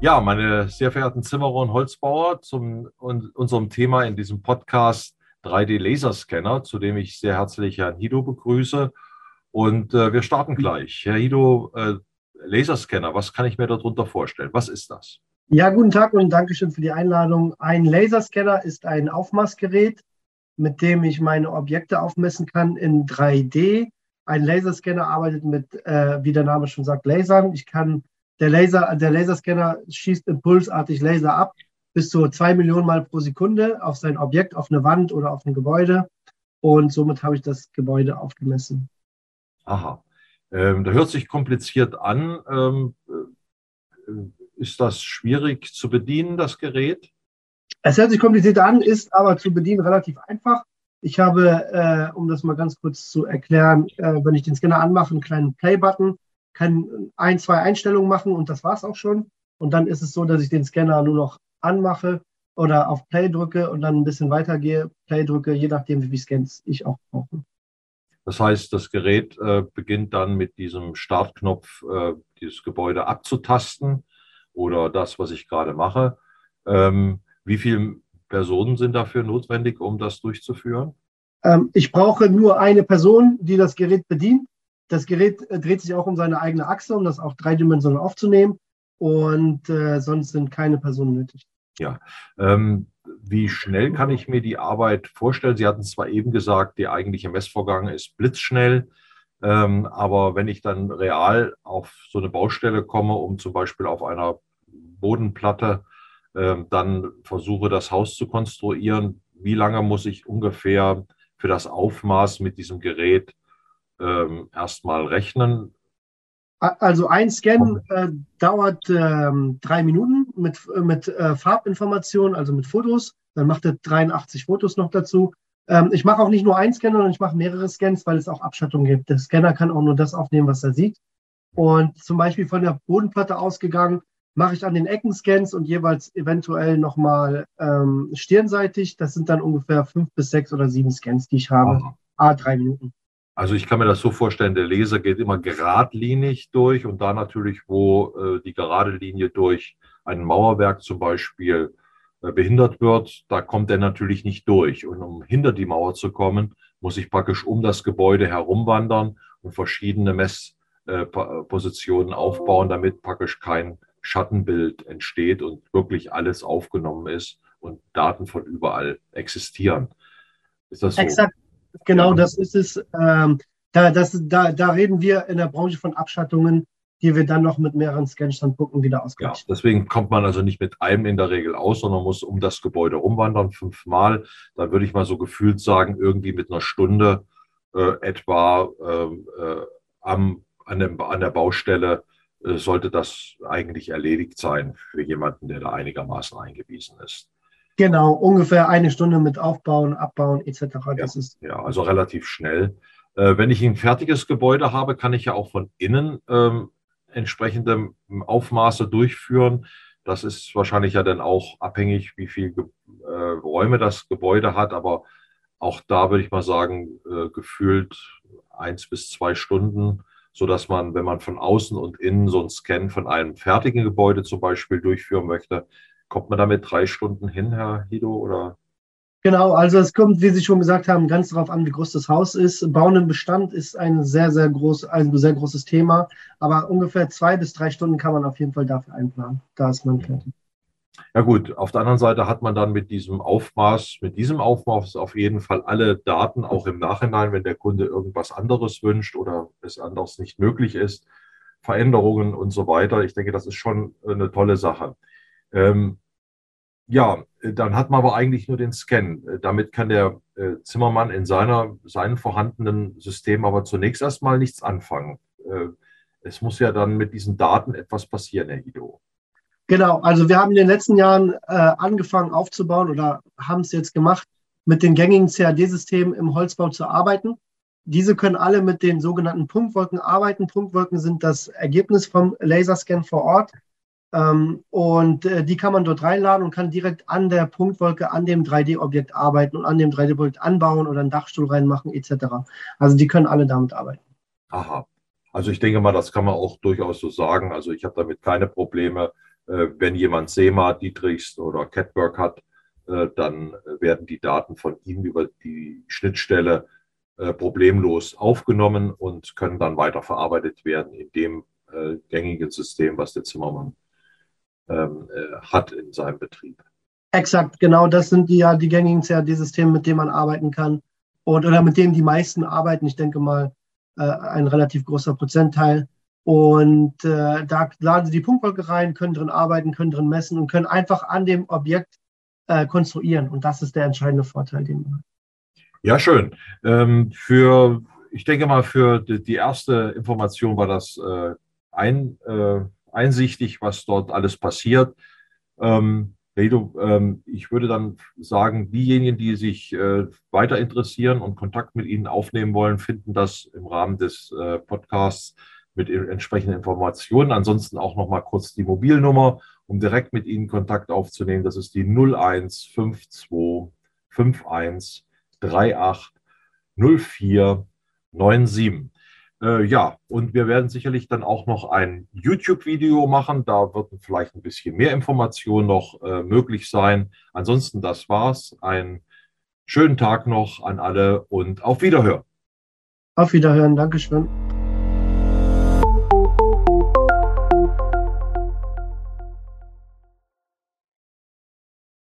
Ja, meine sehr verehrten Zimmerer und Holzbauer, un, unserem Thema in diesem Podcast 3D-Laserscanner, zu dem ich sehr herzlich Herrn Hido begrüße. Und äh, wir starten gleich. Herr Hido, äh, Laserscanner, was kann ich mir darunter vorstellen? Was ist das? Ja, guten Tag und Dankeschön für die Einladung. Ein Laserscanner ist ein Aufmaßgerät, mit dem ich meine Objekte aufmessen kann in 3D. Ein Laserscanner arbeitet mit, äh, wie der Name schon sagt, Lasern. Ich kann der Laser, der Laserscanner schießt impulsartig Laser ab, bis zu zwei Millionen Mal pro Sekunde auf sein Objekt, auf eine Wand oder auf ein Gebäude. Und somit habe ich das Gebäude aufgemessen. Aha. Ähm, da hört sich kompliziert an. Ähm, äh, ist das schwierig zu bedienen, das Gerät? Es hört sich kompliziert an, ist aber zu bedienen relativ einfach. Ich habe, äh, um das mal ganz kurz zu erklären, äh, wenn ich den Scanner anmache, einen kleinen Play-Button kann ein, zwei Einstellungen machen und das war es auch schon. Und dann ist es so, dass ich den Scanner nur noch anmache oder auf Play drücke und dann ein bisschen weitergehe, Play drücke, je nachdem, wie viele Scans ich auch brauche. Das heißt, das Gerät äh, beginnt dann mit diesem Startknopf äh, dieses Gebäude abzutasten oder das, was ich gerade mache. Ähm, wie viele Personen sind dafür notwendig, um das durchzuführen? Ähm, ich brauche nur eine Person, die das Gerät bedient. Das Gerät äh, dreht sich auch um seine eigene Achse, um das auch dreidimensional aufzunehmen. Und äh, sonst sind keine Personen nötig. Ja. Ähm, wie schnell kann ich mir die Arbeit vorstellen? Sie hatten zwar eben gesagt, der eigentliche Messvorgang ist blitzschnell. Ähm, aber wenn ich dann real auf so eine Baustelle komme, um zum Beispiel auf einer Bodenplatte ähm, dann versuche, das Haus zu konstruieren, wie lange muss ich ungefähr für das Aufmaß mit diesem Gerät ähm, erstmal rechnen. Also ein Scan äh, dauert ähm, drei Minuten mit, mit äh, Farbinformationen, also mit Fotos. Dann macht er 83 Fotos noch dazu. Ähm, ich mache auch nicht nur einen Scan, sondern ich mache mehrere Scans, weil es auch Abschattung gibt. Der Scanner kann auch nur das aufnehmen, was er sieht. Und zum Beispiel von der Bodenplatte ausgegangen, mache ich an den Ecken Scans und jeweils eventuell nochmal ähm, stirnseitig. Das sind dann ungefähr fünf bis sechs oder sieben Scans, die ich habe. A, drei Minuten. Also ich kann mir das so vorstellen, der Laser geht immer geradlinig durch und da natürlich, wo äh, die gerade Linie durch ein Mauerwerk zum Beispiel äh, behindert wird, da kommt er natürlich nicht durch. Und um hinter die Mauer zu kommen, muss ich praktisch um das Gebäude herumwandern und verschiedene Messpositionen äh, aufbauen, damit praktisch kein Schattenbild entsteht und wirklich alles aufgenommen ist und Daten von überall existieren. Ist das so? Exakt. Genau, das ist es. Ähm, da, das, da, da reden wir in der Branche von Abschattungen, die wir dann noch mit mehreren Scanstandpunkten wieder ausgleichen. Ja, deswegen kommt man also nicht mit einem in der Regel aus, sondern muss um das Gebäude umwandern, fünfmal. Da würde ich mal so gefühlt sagen, irgendwie mit einer Stunde äh, etwa ähm, äh, am, an, dem, an der Baustelle äh, sollte das eigentlich erledigt sein für jemanden, der da einigermaßen eingewiesen ist. Genau, ungefähr eine Stunde mit Aufbauen, Abbauen etc. Das ja, ist ja, also relativ schnell. Äh, wenn ich ein fertiges Gebäude habe, kann ich ja auch von innen ähm, entsprechende Aufmaße durchführen. Das ist wahrscheinlich ja dann auch abhängig, wie viel äh, Räume das Gebäude hat. Aber auch da würde ich mal sagen, äh, gefühlt eins bis zwei Stunden, sodass man, wenn man von außen und innen so einen Scan von einem fertigen Gebäude zum Beispiel durchführen möchte, Kommt man damit drei Stunden hin, Herr Hido? Oder? Genau, also es kommt, wie Sie schon gesagt haben, ganz darauf an, wie groß das Haus ist. Bauen im Bestand ist ein sehr, sehr groß, ein sehr großes Thema. Aber ungefähr zwei bis drei Stunden kann man auf jeden Fall dafür einplanen. Da ist man fertig. Ja gut, auf der anderen Seite hat man dann mit diesem Aufmaß, mit diesem Aufmaß auf jeden Fall alle Daten, auch im Nachhinein, wenn der Kunde irgendwas anderes wünscht oder es anders nicht möglich ist, Veränderungen und so weiter. Ich denke, das ist schon eine tolle Sache. Ähm, ja, dann hat man aber eigentlich nur den Scan. Damit kann der äh, Zimmermann in seiner, seinem vorhandenen System aber zunächst erstmal nichts anfangen. Äh, es muss ja dann mit diesen Daten etwas passieren, Herr Guido. Genau, also wir haben in den letzten Jahren äh, angefangen aufzubauen oder haben es jetzt gemacht, mit den gängigen CAD-Systemen im Holzbau zu arbeiten. Diese können alle mit den sogenannten Punktwolken arbeiten. Punktwolken sind das Ergebnis vom Laserscan vor Ort. Ähm, und äh, die kann man dort reinladen und kann direkt an der Punktwolke, an dem 3D-Objekt arbeiten und an dem 3D-Objekt anbauen oder einen Dachstuhl reinmachen etc. Also die können alle damit arbeiten. Aha. Also ich denke mal, das kann man auch durchaus so sagen. Also ich habe damit keine Probleme, äh, wenn jemand SEMA, Dietrichs oder Catwork hat, äh, dann werden die Daten von Ihnen über die Schnittstelle problemlos aufgenommen und können dann weiterverarbeitet werden in dem gängigen System, was der Zimmermann ähm, hat in seinem Betrieb. Exakt, genau, das sind die ja die gängigen CAD-Systeme, mit denen man arbeiten kann und oder mit denen die meisten arbeiten. Ich denke mal, ein relativ großer Prozentteil. Und äh, da laden sie die Punktwolke rein, können drin arbeiten, können drin messen und können einfach an dem Objekt äh, konstruieren. Und das ist der entscheidende Vorteil, den man hat. Ja, schön. Ähm, für, ich denke mal, für die, die erste Information war das äh, ein, äh, einsichtig, was dort alles passiert. Ähm, Redo, ähm, ich würde dann sagen, diejenigen, die sich äh, weiter interessieren und Kontakt mit Ihnen aufnehmen wollen, finden das im Rahmen des äh, Podcasts mit entsprechenden Informationen. Ansonsten auch noch mal kurz die Mobilnummer, um direkt mit Ihnen Kontakt aufzunehmen. Das ist die 0152 51 38 04 97. Äh, ja, und wir werden sicherlich dann auch noch ein YouTube-Video machen. Da wird vielleicht ein bisschen mehr Information noch äh, möglich sein. Ansonsten, das war's. Einen schönen Tag noch an alle und auf Wiederhören. Auf Wiederhören. Dankeschön.